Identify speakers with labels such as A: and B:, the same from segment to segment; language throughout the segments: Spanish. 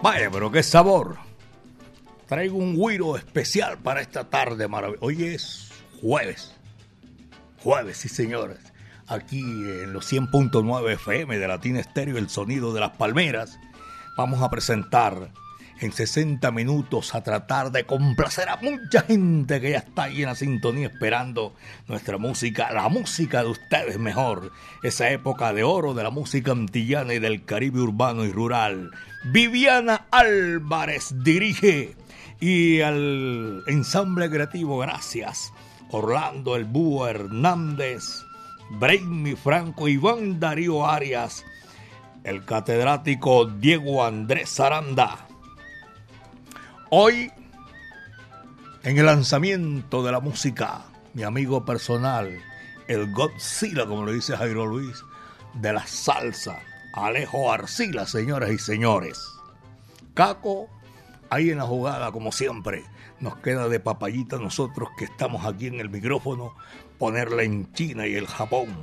A: Vaya, pero qué sabor. Traigo un guiro especial para esta tarde maravillosa. Hoy es jueves. Jueves, sí señores. Aquí en los 100.9 FM de Latina Estéreo, el sonido de las palmeras, vamos a presentar en 60 minutos a tratar de complacer a mucha gente que ya está ahí en la sintonía esperando nuestra música, la música de ustedes mejor, esa época de oro de la música antillana y del Caribe urbano y rural. Viviana Álvarez dirige y al ensamble creativo, gracias. Orlando El Búho Hernández, Brainy Franco, Iván Darío Arias, el catedrático Diego Andrés Aranda Hoy, en el lanzamiento de la música, mi amigo personal, el Godzilla, como lo dice Jairo Luis, de la salsa, Alejo Arcila, señoras y señores. Caco, ahí en la jugada, como siempre. Nos queda de papayita nosotros que estamos aquí en el micrófono, ponerla en China y el Japón,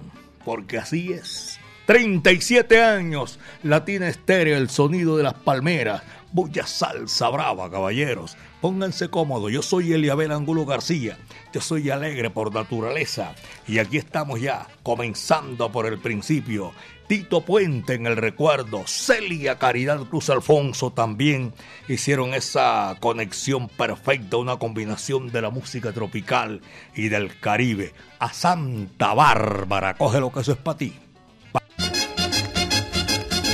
A: porque así es. 37 años, Latina Estéreo, el sonido de las palmeras, Bulla salsa brava, caballeros. Pónganse cómodos. Yo soy Eliabel Angulo García. Yo soy alegre por naturaleza. Y aquí estamos ya, comenzando por el principio. Tito Puente en el recuerdo, Celia Caridad Cruz Alfonso también hicieron esa conexión perfecta, una combinación de la música tropical y del Caribe. A Santa Bárbara, coge lo que eso es para ti.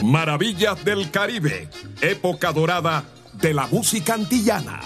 B: Maravillas del Caribe, época dorada de la música antillana.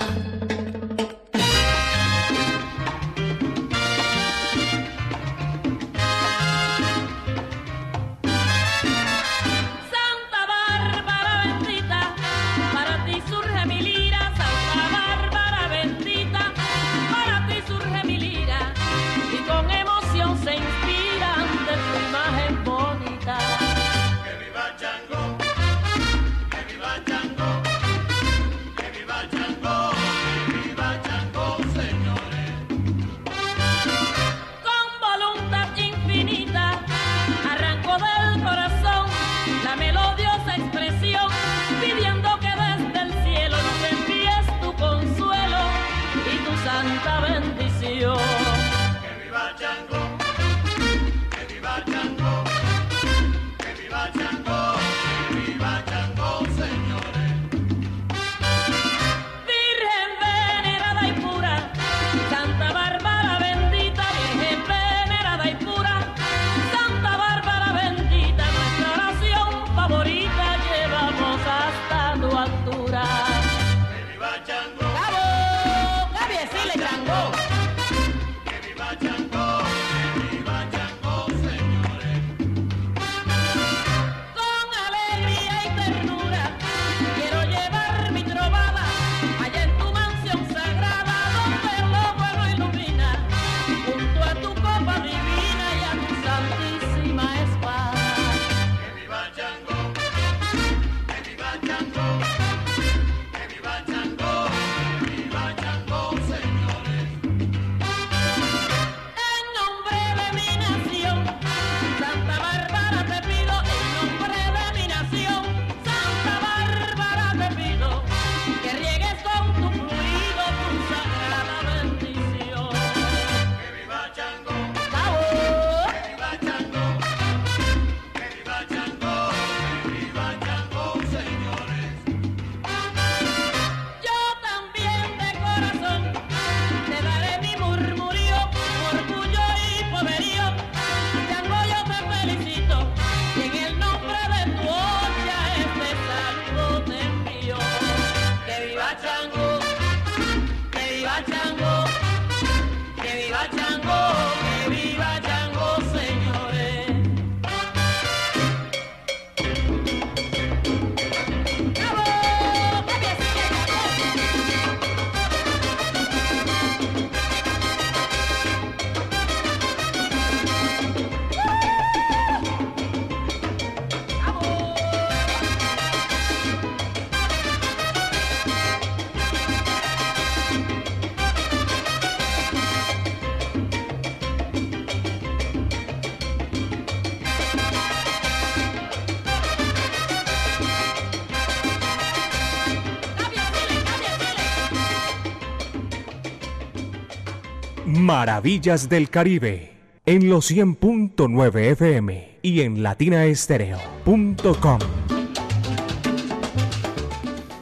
C: Maravillas del Caribe en los 100.9 FM y en latinaestereo.com.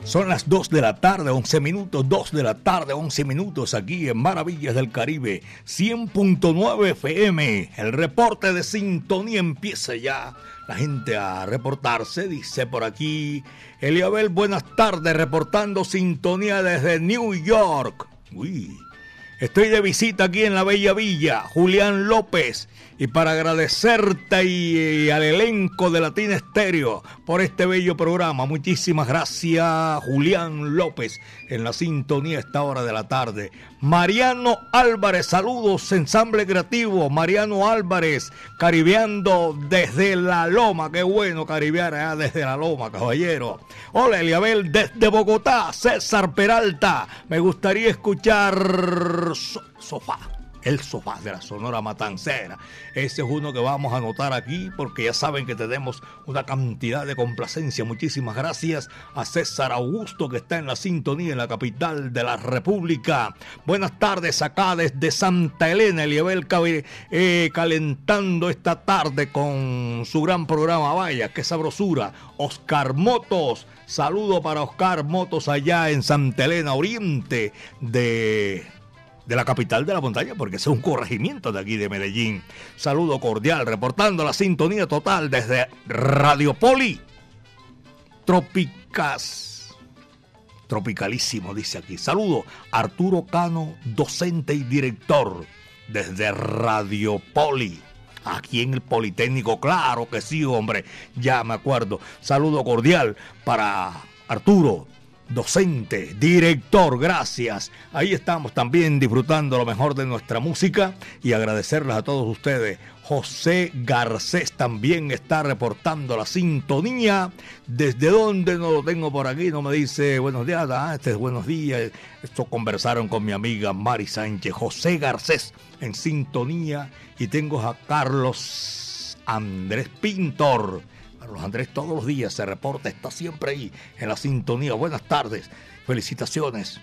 A: Son las 2 de la tarde, 11 minutos, 2 de la tarde, 11 minutos aquí en Maravillas del Caribe, 100.9 FM. El reporte de sintonía empieza ya. La gente a reportarse, dice por aquí. Eliabel, buenas tardes, reportando sintonía desde New York. Uy, estoy de visita aquí en la Bella Villa. Julián López y para agradecerte y, al elenco de Latina Estéreo por este bello programa. Muchísimas gracias, Julián López, en la sintonía a esta hora de la tarde. Mariano Álvarez, saludos, ensamble creativo. Mariano Álvarez, caribeando desde la loma. Qué bueno caribear allá desde la loma, caballero. Hola, Eliabel, desde Bogotá. César Peralta, me gustaría escuchar Sofá el sofá de la Sonora Matancera. Ese es uno que vamos a anotar aquí porque ya saben que tenemos una cantidad de complacencia. Muchísimas gracias a César Augusto que está en la sintonía en la capital de la República. Buenas tardes acá desde Santa Elena, Eliabel eh, calentando esta tarde con su gran programa. Vaya, qué sabrosura. Oscar Motos. Saludo para Oscar Motos allá en Santa Elena Oriente de de la capital de la montaña, porque es un corregimiento de aquí de Medellín. Saludo cordial, reportando la sintonía total desde Radio Poli. Trópicas. Tropicalísimo, dice aquí. Saludo, Arturo Cano, docente y director desde Radio Poli. Aquí en el Politécnico, claro que sí, hombre, ya me acuerdo. Saludo cordial para Arturo, docente, director, gracias. Ahí estamos también disfrutando lo mejor de nuestra música y agradecerles a todos ustedes. José Garcés también está reportando la sintonía. ¿Desde dónde no lo tengo por aquí? No me dice buenos días, ah, este es buenos días. Esto conversaron con mi amiga Mari Sánchez. José Garcés en sintonía y tengo a Carlos Andrés Pintor Carlos Andrés todos los días se reporta, está siempre ahí en la sintonía. Buenas tardes, felicitaciones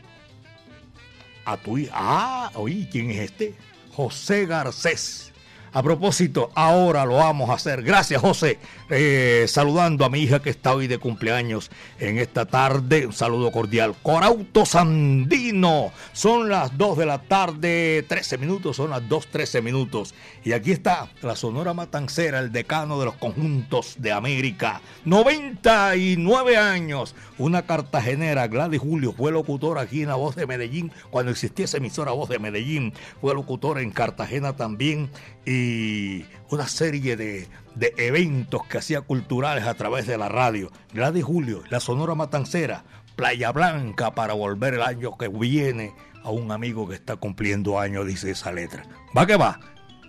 A: a tu. Ah, oí, ¿quién es este? José Garcés. A propósito, ahora lo vamos a hacer. Gracias, José. Eh, saludando a mi hija que está hoy de cumpleaños en esta tarde. Un saludo cordial. Corauto Sandino. Son las 2 de la tarde, 13 minutos. Son las 2, 13 minutos. Y aquí está la Sonora Matancera, el decano de los conjuntos de América. 99 años. Una cartagenera, Gladys Julio, fue locutor aquí en La Voz de Medellín. Cuando existía esa emisora Voz de Medellín, fue locutor en Cartagena también y una serie de, eventos que hacía culturales a través de la radio. Gladys Julio, la Sonora Matancera, Playa Blanca para volver el año que viene a un amigo que está cumpliendo años, dice esa letra. Va que va.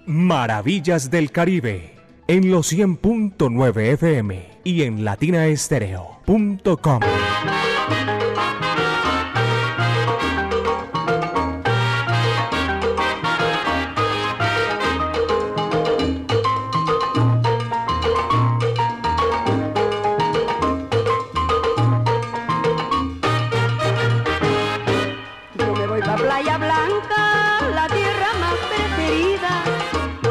C: Maravillas del Caribe en los 100.9 FM y en latinaestereo.com.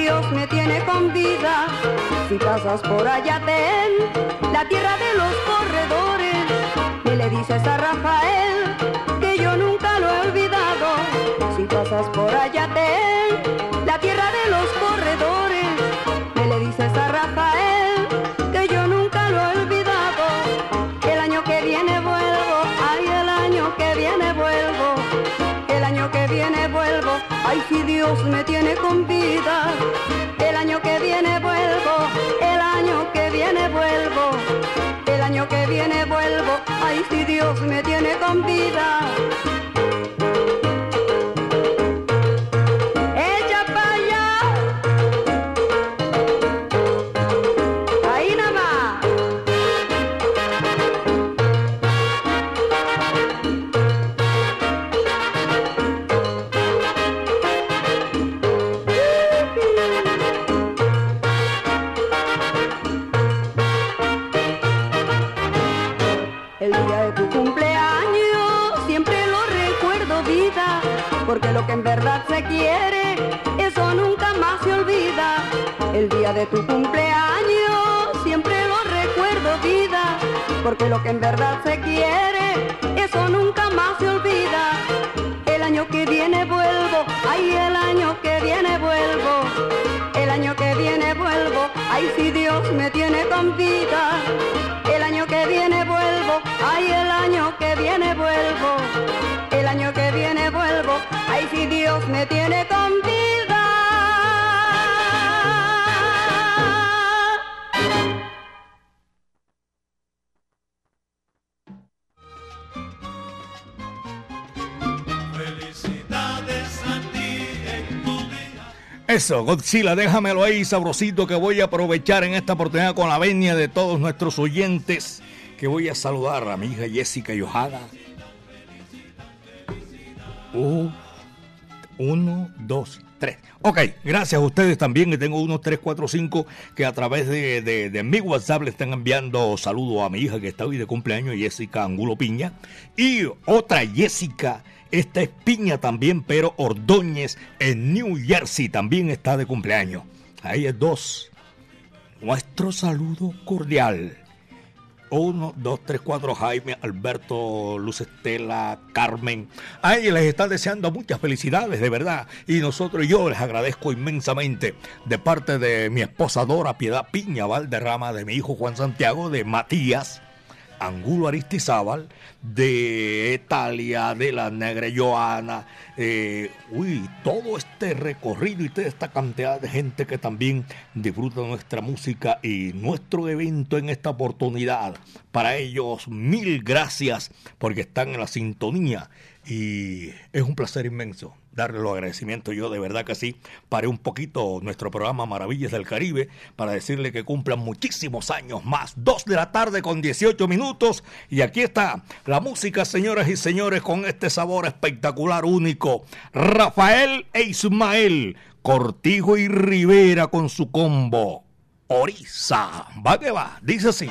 D: Dios me tiene con vida. Si pasas por allá, ten la tierra de los corredores. Y le dices a Rafael que yo nunca lo he olvidado. Si pasas por allá, ten la tierra de los corredores. Me le dices a Rafael que yo nunca lo he olvidado. El año que viene vuelvo, ay, el año que viene vuelvo. El año que viene vuelvo, ay, si Dios me tiene con vida. El año que viene vuelvo, el año que viene vuelvo año que viene vuelvo, ay si Dios me tiene con vida. Lo que en verdad se quiere, eso nunca más se olvida. El día de tu cumpleaños siempre lo recuerdo vida, porque lo que en verdad se quiere, eso nunca más se olvida. El año que viene vuelvo, ay el año que viene vuelvo, el año que viene vuelvo, ay si Dios me tiene con vida. El año que viene vuelvo, ay el año que viene vuelvo, me tiene con vida.
A: Eso, Godzilla, déjamelo ahí, sabrosito, que voy a aprovechar en esta oportunidad con la venia de todos nuestros oyentes, que voy a saludar a mi hija Jessica Yojada. Oh, 1, 2, 3. Ok, gracias a ustedes también. tengo unos 3, 4, 5 que a través de, de, de mi WhatsApp le están enviando saludos a mi hija que está hoy de cumpleaños, Jessica Angulo Piña. Y otra Jessica, esta es Piña también, pero Ordóñez en New Jersey también está de cumpleaños. Ahí es dos. Nuestro saludo cordial. Uno, dos, tres, cuatro, Jaime, Alberto, Luz Estela, Carmen. A les están deseando muchas felicidades, de verdad. Y nosotros, yo les agradezco inmensamente de parte de mi esposa Dora Piedad Piña Valderrama, de mi hijo Juan Santiago, de Matías, Angulo Aristizábal, de Italia, de la Negra Joana, eh, uy, todo este recorrido y toda esta cantidad de gente que también disfruta nuestra música y nuestro evento en esta oportunidad. Para ellos, mil gracias porque están en la sintonía y es un placer inmenso darle los agradecimientos yo de verdad que sí. Paré un poquito nuestro programa Maravillas del Caribe para decirle que cumplan muchísimos años más. Dos de la tarde con 18 minutos y aquí está la música, señoras y señores, con este sabor espectacular, único. Rafael e Ismael, Cortijo y Rivera con su combo. Orisa, va que va, dice así.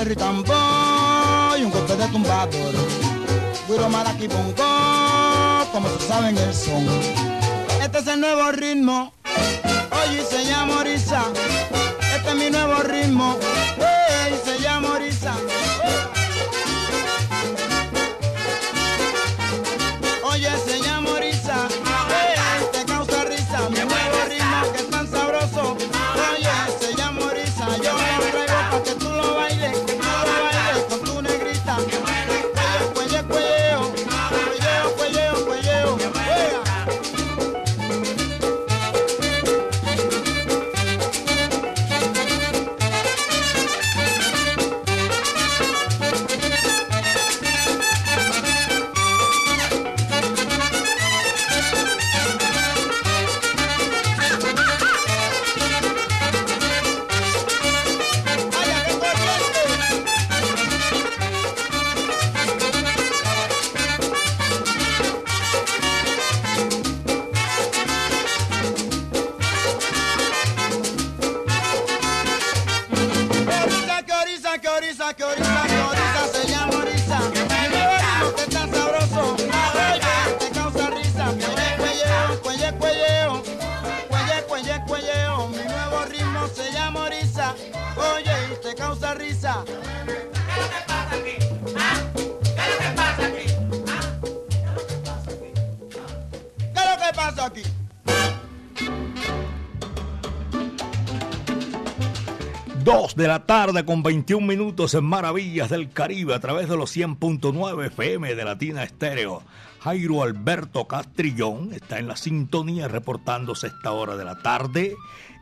E: En cerro y un golpe de tumbador. Guiro maraqui bongo, como se saben el son. Este es el nuevo ritmo, oye, se llama Orisa este es mi nuevo ritmo,
A: de la tarde con 21 minutos en Maravillas del Caribe a través de los 100.9 FM de Latina Estéreo. Jairo Alberto Castrillón está en la sintonía reportándose esta hora de la tarde.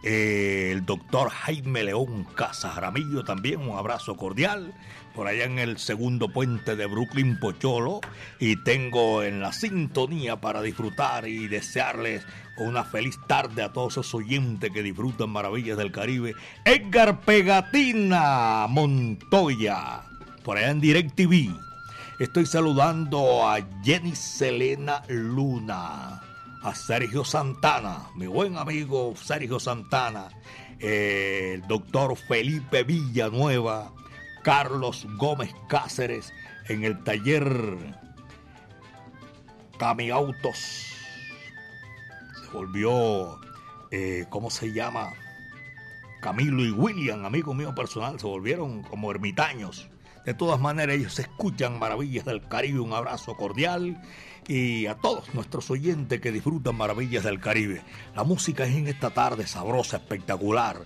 A: Eh, el doctor Jaime León Casa Jaramillo también, un abrazo cordial por allá en el segundo puente de Brooklyn Pocholo y tengo en la sintonía para disfrutar y desearles una feliz tarde a todos esos oyentes que disfrutan maravillas del Caribe. Edgar Pegatina Montoya, por allá en DirecTV. Estoy saludando a Jenny Selena Luna, a Sergio Santana, mi buen amigo Sergio Santana, el doctor Felipe Villanueva, Carlos Gómez Cáceres en el taller Cami Autos. Se volvió, eh, ¿cómo se llama? Camilo y William, amigo mío personal, se volvieron como ermitaños. De todas maneras, ellos escuchan Maravillas del Caribe. Un abrazo cordial y a todos nuestros oyentes que disfrutan Maravillas del Caribe. La música es en esta tarde sabrosa, espectacular.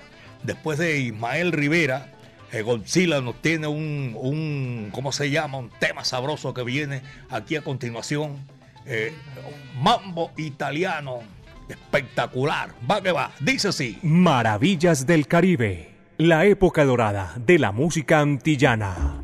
A: Después de Ismael Rivera, eh, Godzilla nos tiene un, un, ¿cómo se llama? Un tema sabroso que viene aquí a continuación. Eh, mambo italiano, espectacular. Va que va, dice así.
C: Maravillas del Caribe, la época dorada de la música antillana.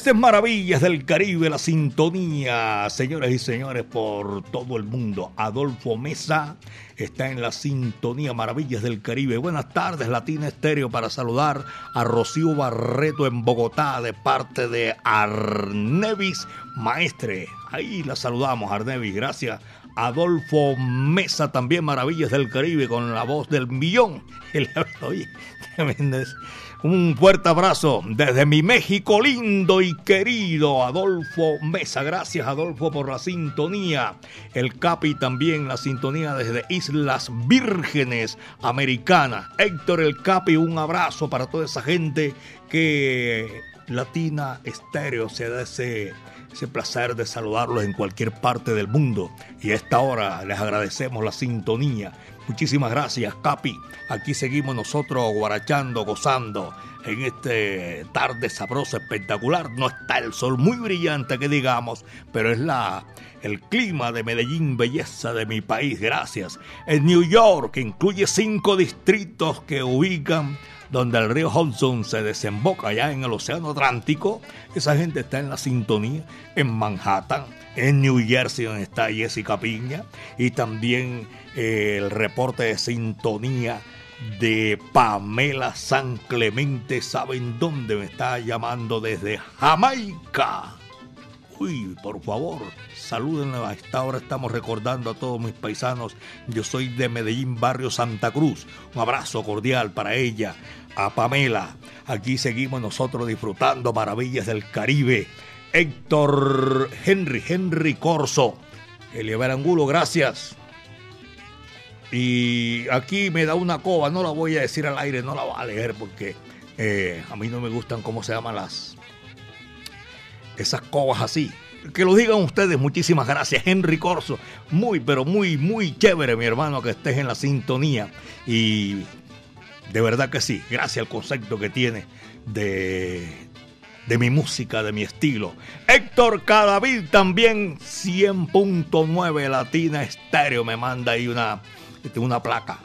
A: Estas maravillas del Caribe, la sintonía, señoras y señores, por todo el mundo. Adolfo Mesa está en la sintonía Maravillas del Caribe. Buenas tardes, Latina Estéreo, para saludar a Rocío Barreto en Bogotá de parte de Arnevis Maestre. Ahí la saludamos, Arnevis. Gracias Adolfo Mesa, también Maravillas del Caribe, con la voz del millón. Oye, Un fuerte abrazo desde mi México lindo y querido Adolfo Mesa. Gracias Adolfo por la sintonía. El Capi también la sintonía desde Islas Vírgenes Americanas. Héctor el Capi, un abrazo para toda esa gente que Latina Estéreo se da ese ese placer de saludarlos en cualquier parte del mundo. Y a esta hora les agradecemos la sintonía. Muchísimas gracias, Capi. Aquí seguimos nosotros guarachando, gozando en este tarde sabrosa, espectacular. No está el sol muy brillante que digamos, pero es la el clima de Medellín, belleza de mi país. Gracias. En New York, que incluye cinco distritos que ubican donde el río Hudson se desemboca allá en el Océano Atlántico, esa gente está en la sintonía, en Manhattan, en New Jersey, donde está Jessica Piña, y también eh, el reporte de sintonía de Pamela San Clemente, ¿saben dónde me está llamando? Desde Jamaica. Uy, por favor, salúdenme. A esta hora estamos recordando a todos mis paisanos. Yo soy de Medellín, barrio Santa Cruz. Un abrazo cordial para ella, a Pamela. Aquí seguimos nosotros disfrutando maravillas del Caribe. Héctor Henry, Henry Corso. Elieber Angulo, gracias. Y aquí me da una coba, no la voy a decir al aire, no la voy a leer porque eh, a mí no me gustan cómo se llaman las esas cobas así. Que lo digan ustedes, muchísimas gracias, Henry Corso. Muy, pero muy, muy chévere, mi hermano, que estés en la sintonía. Y de verdad que sí, gracias al concepto que tiene de, de mi música, de mi estilo. Héctor Cadavid también 100.9 Latina Estéreo me manda ahí una, una placa,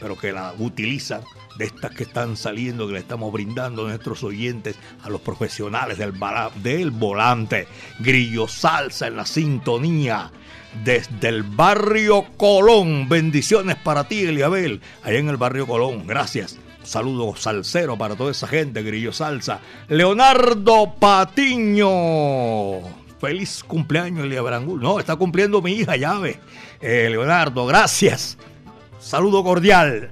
A: pero que la utiliza de estas que están saliendo, que le estamos brindando a nuestros oyentes, a los profesionales del, del volante. Grillo Salsa en la sintonía desde el barrio Colón. Bendiciones para ti, Eliabel, allá en el barrio Colón. Gracias. Saludo salsero para toda esa gente, Grillo Salsa. Leonardo Patiño. Feliz cumpleaños, Eliabel No, está cumpliendo mi hija, llave. Eh, Leonardo, gracias. Saludo cordial.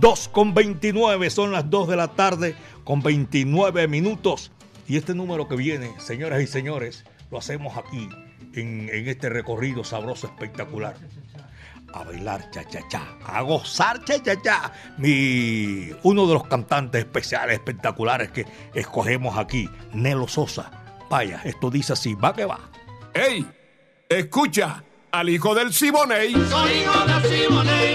A: 2 con 29, son las 2 de la tarde con 29 minutos. Y este número que viene, señoras y señores, lo hacemos aquí en, este recorrido sabroso, espectacular. A bailar cha-cha-cha, a gozar cha-cha-cha. Mi, uno de los cantantes especiales, espectaculares que escogemos aquí, Nelo Sosa. Vaya, esto dice así, va que va.
B: ¡Ey! Escucha al hijo del Siboney.
F: Soy hijo del Siboney,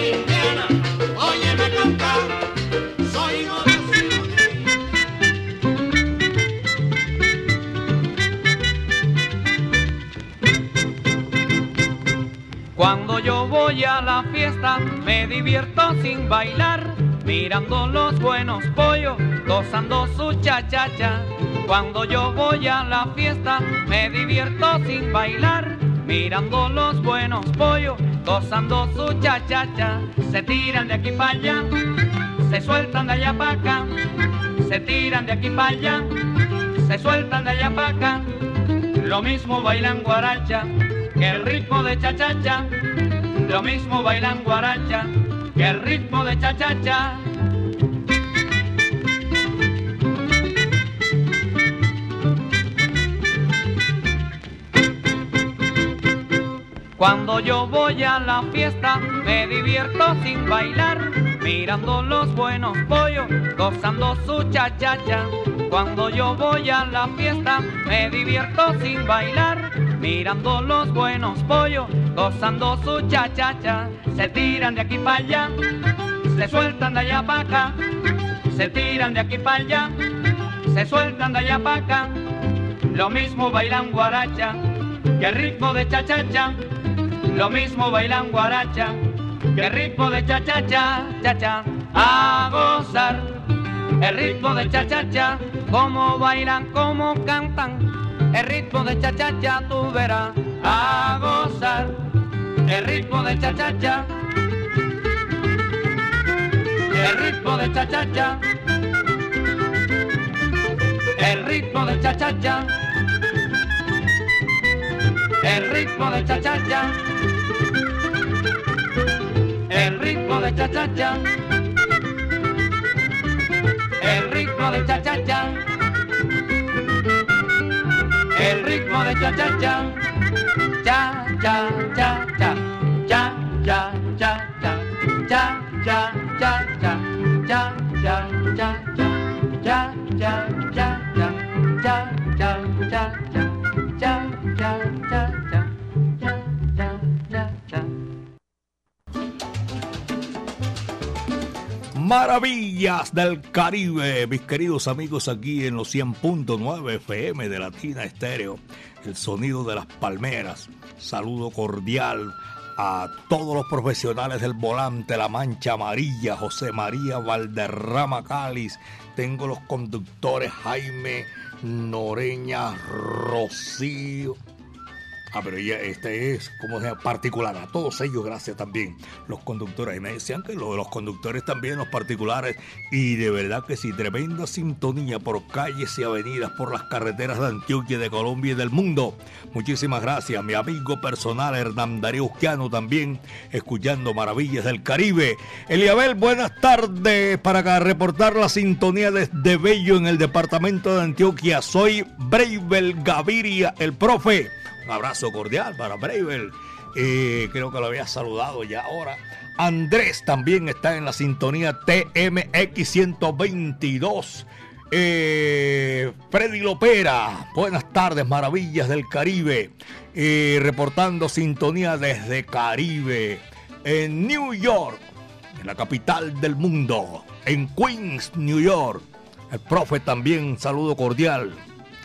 G: voy a la fiesta me divierto sin bailar, mirando los buenos pollos, gozando su cha-cha-cha. Cuando yo voy a la fiesta me divierto sin bailar, mirando los buenos pollos, gozando su cha-cha-cha. Se tiran de aquí para allá, se sueltan de allá para acá, se tiran de aquí para allá, se sueltan de allá para acá. Lo mismo bailan guaracha que el ritmo de cha-cha-cha, lo mismo bailan guaracha que el ritmo de cha-cha-cha. Cuando yo voy a la fiesta me divierto sin bailar, mirando los buenos pollos, gozando su cha-cha-cha. Cuando yo voy a la fiesta me divierto sin bailar, mirando los buenos pollos, gozando su cha-cha-cha. Se tiran de aquí para allá, se sueltan de allá para acá, se tiran de aquí para allá, se sueltan de allá para acá. Lo mismo bailan guaracha que el ritmo de cha-cha-cha. Lo mismo bailan guaracha que el ritmo de cha-cha-cha, cha-cha. A gozar el ritmo de cha-cha-cha, como bailan, como cantan el ritmo de cha-cha-cha tú verás a gozar, el ritmo de cha-cha-cha, el ritmo de cha-cha-cha, el ritmo de cha-cha-cha, el ritmo de cha cha cha, el ritmo de cha cha cha, el ritmo de cha cha cha, el ritmo de cha cha cha, cha cha cha cha, cha cha cha cha, cha cha cha cha, cha cha cha cha, cha cha cha cha, cha cha cha cha, cha cha cha. cha.
A: Maravillas del Caribe, mis queridos amigos aquí en los 100.9 FM de Latina Estéreo, el sonido de las palmeras. Saludo cordial a todos los profesionales del volante, la mancha amarilla, José María Valderrama Cáliz. Tengo los conductores Jaime Noreña Rocío. Ah, pero ya este es como sea particular. A todos ellos, gracias también, los conductores. Y me decían que lo de los conductores también, los particulares. Y de verdad que sí, tremenda sintonía por calles y avenidas, por las carreteras de Antioquia, de Colombia y del mundo. Muchísimas gracias, mi amigo personal Hernán Darío Usquiano también, escuchando Maravillas del Caribe. Eliabel, buenas tardes para reportar la sintonía desde Bello en el departamento de Antioquia. Soy Breibel Gaviria, el profe. Abrazo cordial para Breibel. Eh, creo que lo había saludado ya ahora. Andrés también está en la sintonía TMX 122. Eh, Freddy Lopera, buenas tardes, maravillas del Caribe. Eh, reportando sintonía desde Caribe. En New York, en la capital del mundo. En Queens, New York. El profe también, saludo cordial.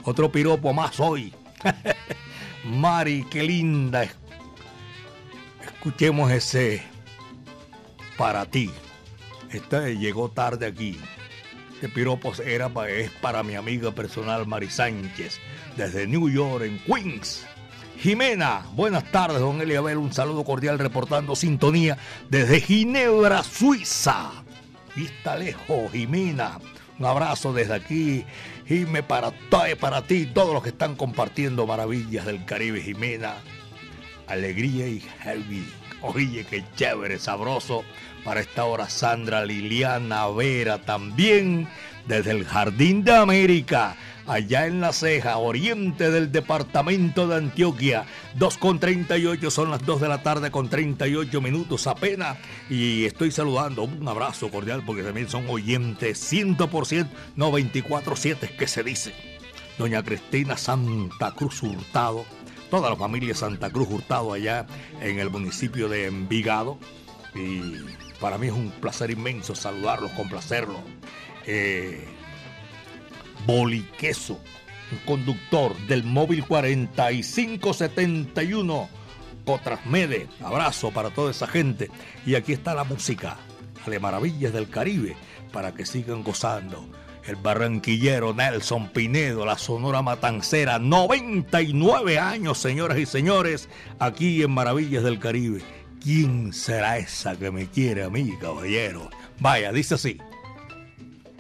A: Otro piropo más hoy. Mari, qué linda. Escuchemos ese para ti. Este llegó tarde aquí. Este piropo era, es para mi amiga personal Mari Sánchez, desde New York, en Queens. Jimena, buenas tardes, don Eliabel. Un saludo cordial reportando sintonía desde Ginebra, Suiza. Está lejos, Jimena. Un abrazo desde aquí, Jime, para, para ti todos los que están compartiendo maravillas del Caribe, Jimena. Alegría y heavy. Oye, qué chévere, sabroso. Para esta hora, Sandra Liliana Vera también, desde el Jardín de América, allá en La Ceja, oriente del departamento de Antioquia. 2 con 38, son las 2 de la tarde con 38 minutos apenas. Y estoy saludando, un abrazo cordial, porque también son oyentes 100%, no 24-7, es que se dice. Doña Cristina Santa Cruz Hurtado, toda la familia Santa Cruz Hurtado allá en el municipio de Envigado. Y para mí es un placer inmenso saludarlos, complacerlos. Eh, Boliqueso, conductor del móvil 4571 Cotrasmede. Abrazo para toda esa gente. Y aquí está la música de Maravillas del Caribe para que sigan gozando. El barranquillero Nelson Pinedo, la Sonora Matancera, 99 años, señoras y señores, aquí en Maravillas del Caribe. ¿Quién será esa que me quiere a mí, caballero? Vaya, dice así.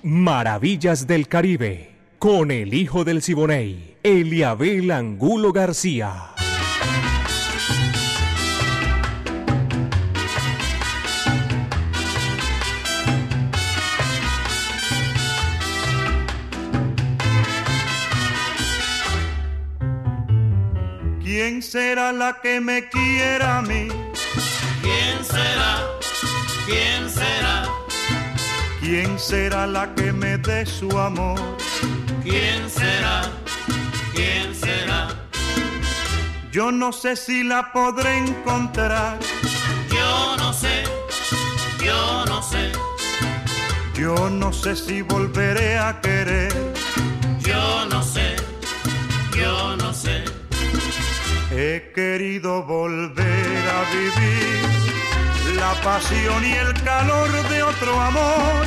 C: Maravillas del Caribe, con el hijo del Siboney, Eliabel Angulo García.
H: ¿Quién será la que me quiera a mí?
F: ¿Quién será? ¿Quién será?
H: ¿Quién será la que me dé su amor?
F: ¿Quién será? ¿Quién será?
H: Yo no sé si la podré encontrar.
F: Yo no sé, yo no sé,
H: Yo no sé si volveré a querer.
F: yo no sé, yo no sé.
H: He querido volver a vivir la pasión y el calor de otro amor,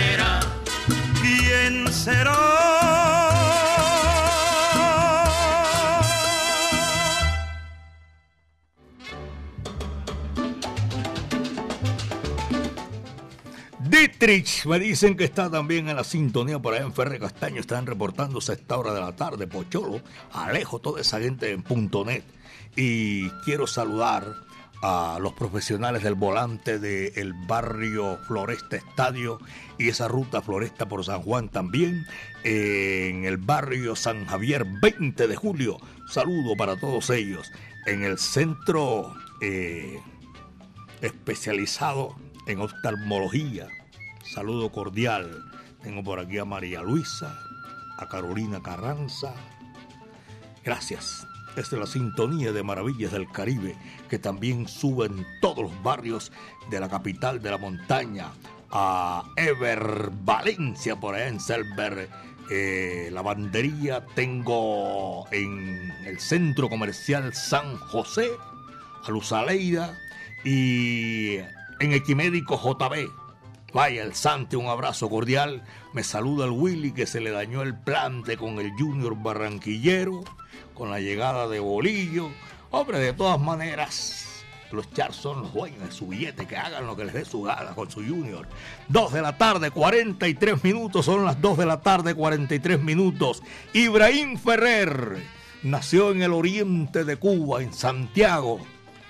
A: Dietrich, me dicen que está también en la sintonía por allá en Ferre Castaño. Están reportándose a esta hora de la tarde. Pocholo, Alejo, toda esa gente en punto net. Y quiero saludar a los profesionales del volante del barrio Floresta Estadio y esa ruta Floresta por San Juan también. En el barrio San Javier, 20 de julio. Saludo para todos ellos. En el centro eh, especializado en oftalmología. Saludo cordial. Tengo por aquí a María Luisa, a Carolina Carranza. Gracias. Es la sintonía de Maravillas del Caribe que también sube en todos los barrios de la capital de la montaña. A Ever Valencia, por allá en Selber. Eh, lavandería tengo en el centro comercial San José, a Luz Aleida y en Equimédico JB. Vaya el Sante, un abrazo cordial. Me saluda el Willy que se le dañó el plante con el Junior Barranquillero, con la llegada de Bolillo. Hombre, de todas maneras, los Char son los dueños de su billete, que hagan lo que les dé su gana con su Junior. 2 de la tarde, 43 minutos, son las 2 de la tarde, 43 minutos. Ibrahim Ferrer nació en el oriente de Cuba, en Santiago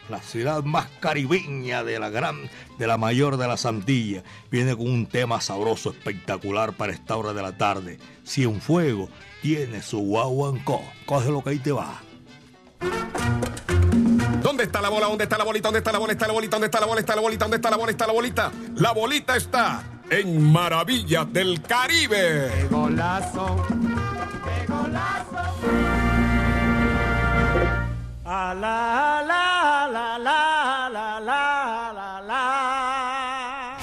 A: la ciudad más caribeña de la gran, de la mayor de las Antillas, viene con un tema sabroso, espectacular para esta hora de la tarde. Si un fuego tiene su guaguancó. Cógelo que ahí te va.
B: ¿Dónde está la bola? ¿Dónde está la bolita? ¿Dónde está la bola? ¿Está la bolita? ¿Dónde está la bola? ¿Está la bolita? ¿Dónde está la bola? ¿Está la bolita? La bolita está en Maravillas del Caribe.
I: ¡Qué golazo! ¡Qué golazo! A la, la, la, la, la, la, la, la.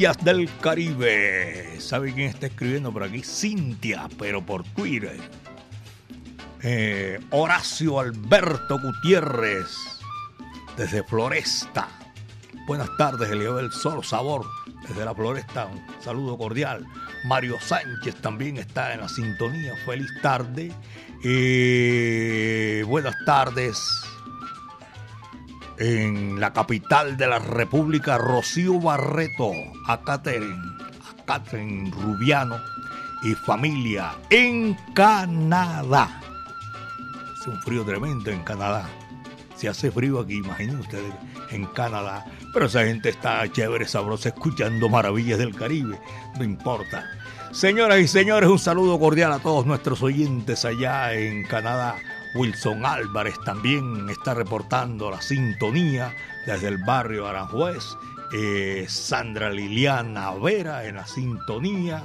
A: Del Caribe. ¿Sabe quién está escribiendo por aquí? Cintia, pero por Twitter. Eh, Horacio Alberto Gutiérrez, desde Floresta. Buenas tardes, Eliabel Sol Sabor, desde la Floresta. Un saludo cordial. Mario Sánchez también está en la sintonía. Feliz tarde. Eh, buenas tardes en la capital de la República, Rocío Barreto, a Catherine, Rubiano y familia en Canadá. Hace un frío tremendo en Canadá. Si hace frío aquí, imaginen ustedes, en Canadá. Pero esa gente está chévere, sabrosa, escuchando maravillas del Caribe. No importa. Señoras y señores, un saludo cordial a todos nuestros oyentes allá en Canadá. Wilson Álvarez también está reportando la sintonía desde el barrio Aranjuez. Eh, Sandra Liliana Vera en la sintonía.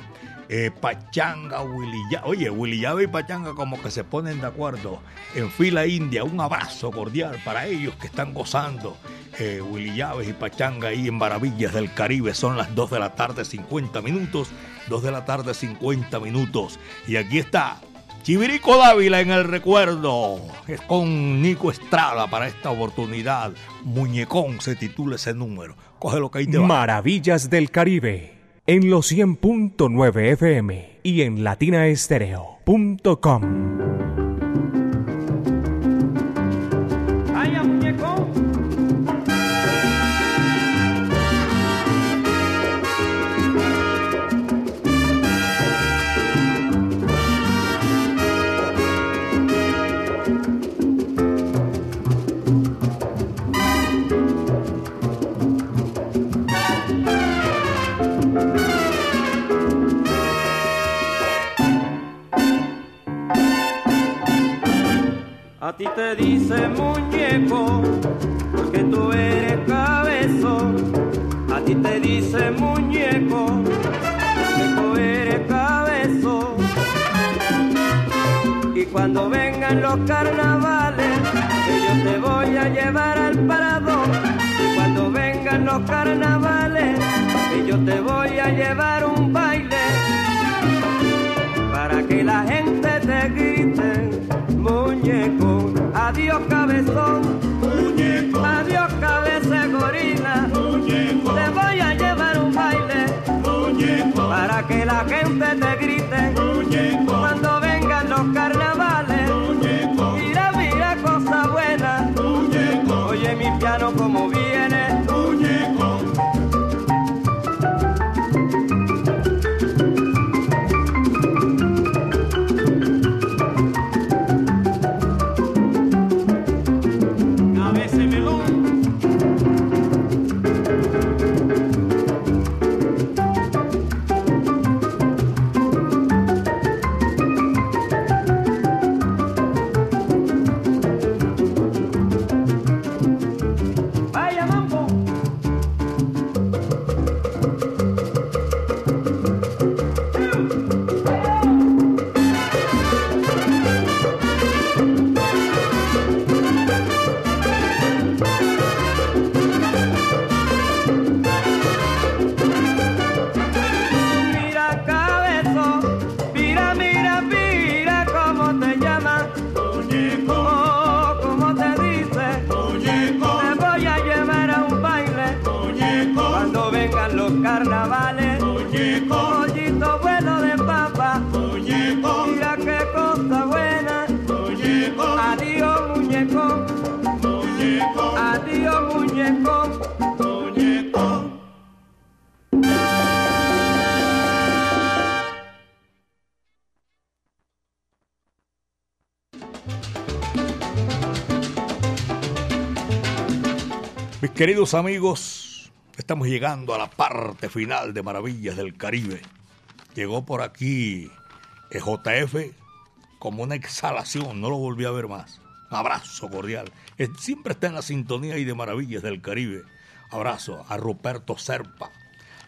A: Eh, Pachanga, Willy Oye, Willy Llave y Pachanga como que se ponen de acuerdo en fila india. Un abrazo cordial para ellos que están gozando. Eh, Willy Llaves y Pachanga ahí en Maravillas del Caribe. Son las 2 de la tarde, 50 minutos. 2 de la tarde, 50 minutos. Y aquí está Chivirico Dávila en el recuerdo. Es con Nico Estrada para esta oportunidad. Muñecón se titula ese número. Coge lo que hay te va.
C: Maravillas del Caribe. En los 100.9 FM y en latinaestereo.com.
J: A ti te dice muñeco, porque tú eres cabezón. A ti te dice muñeco, porque tú eres cabezón. Y cuando vengan los carnavales, yo te voy a llevar al parador. Y cuando vengan los carnavales, yo te voy a llevar un baile. Para que la gente te grite muñeco, adiós cabezón,
A: queridos amigos, estamos llegando a la parte final de Maravillas del Caribe. Llegó por aquí JF como una exhalación, no lo volví a ver más. Abrazo cordial. Siempre está en la sintonía y de Maravillas del Caribe. Abrazo a Ruperto Serpa,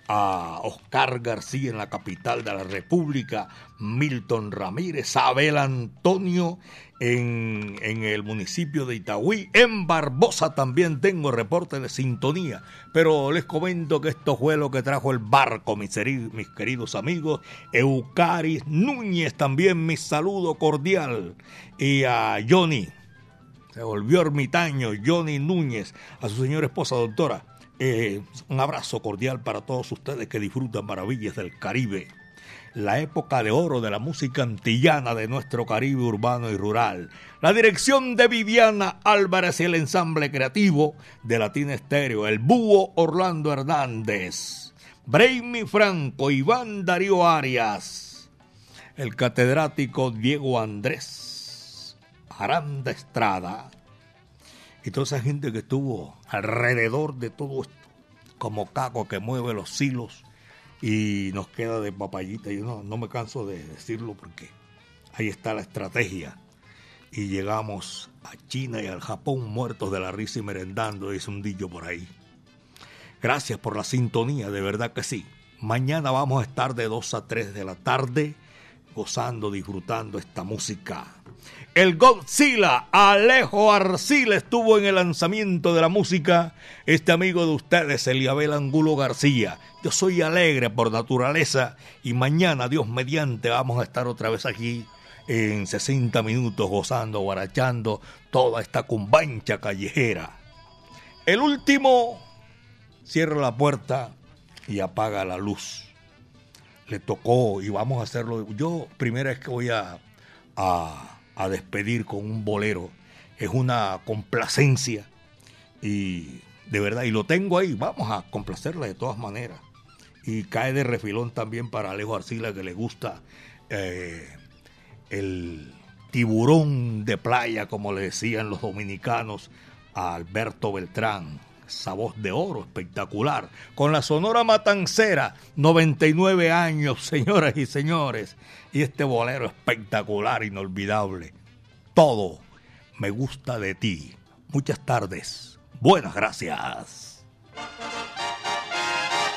A: a Oscar García en la capital de la República, Milton Ramírez, Abel Antonio en, en, el municipio de Itagüí, en Barbosa también tengo reporte de sintonía, pero les comento que esto fue lo que trajo el barco, mis, mis queridos amigos, Eucaris Núñez también mi saludo cordial. Y a Johnny, se volvió ermitaño, Johnny Núñez, a su señora esposa doctora eh, un abrazo cordial para todos ustedes que disfrutan maravillas del Caribe. La época de oro de la música antillana de nuestro Caribe urbano y rural. La dirección de Viviana Álvarez y el ensamble creativo de Latina Estéreo. El búho Orlando Hernández. Brainy Franco, Iván Darío Arias. El catedrático Diego Andrés. Aranda Estrada y toda esa gente que estuvo alrededor de todo esto, como caco que mueve los hilos y nos queda de papayita. Yo no, no me canso de decirlo porque ahí está la estrategia. Y llegamos a China y al Japón muertos de la risa y merendando, dice un dillo por ahí. Gracias por la sintonía, de verdad que sí. Mañana vamos a estar de 2 a 3 de la tarde gozando, disfrutando esta música el Godzilla, Alejo Arcila, estuvo en el lanzamiento de la música. Este amigo de ustedes, Eliabel Angulo García. Yo soy alegre por naturaleza y mañana, Dios mediante, vamos a estar otra vez aquí en 60 minutos gozando, guarachando toda esta cumbancha callejera. El último cierra la puerta y apaga la luz. Le tocó y vamos a hacerlo. Yo primera vez que voy a, a a despedir con un bolero. Es una complacencia y de verdad, y lo tengo ahí, vamos a complacerla de todas maneras. Y cae de refilón también para Alejo Arcila que le gusta eh, el tiburón de playa, como le decían los dominicanos a Alberto Beltrán. Esa voz de oro espectacular. Con la Sonora Matancera, 99 años, señoras y señores y este bolero espectacular, inolvidable. Todo me gusta de ti. Muchas tardes. Buenas gracias.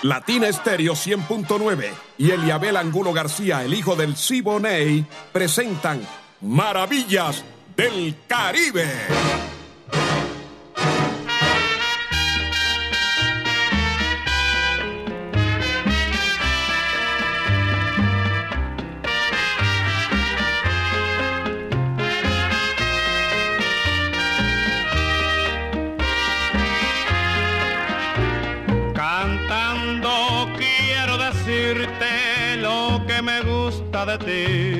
B: Latina Estéreo 100.9 y Eliabel Angulo García, el hijo del Siboney, presentan Maravillas del Caribe.
K: De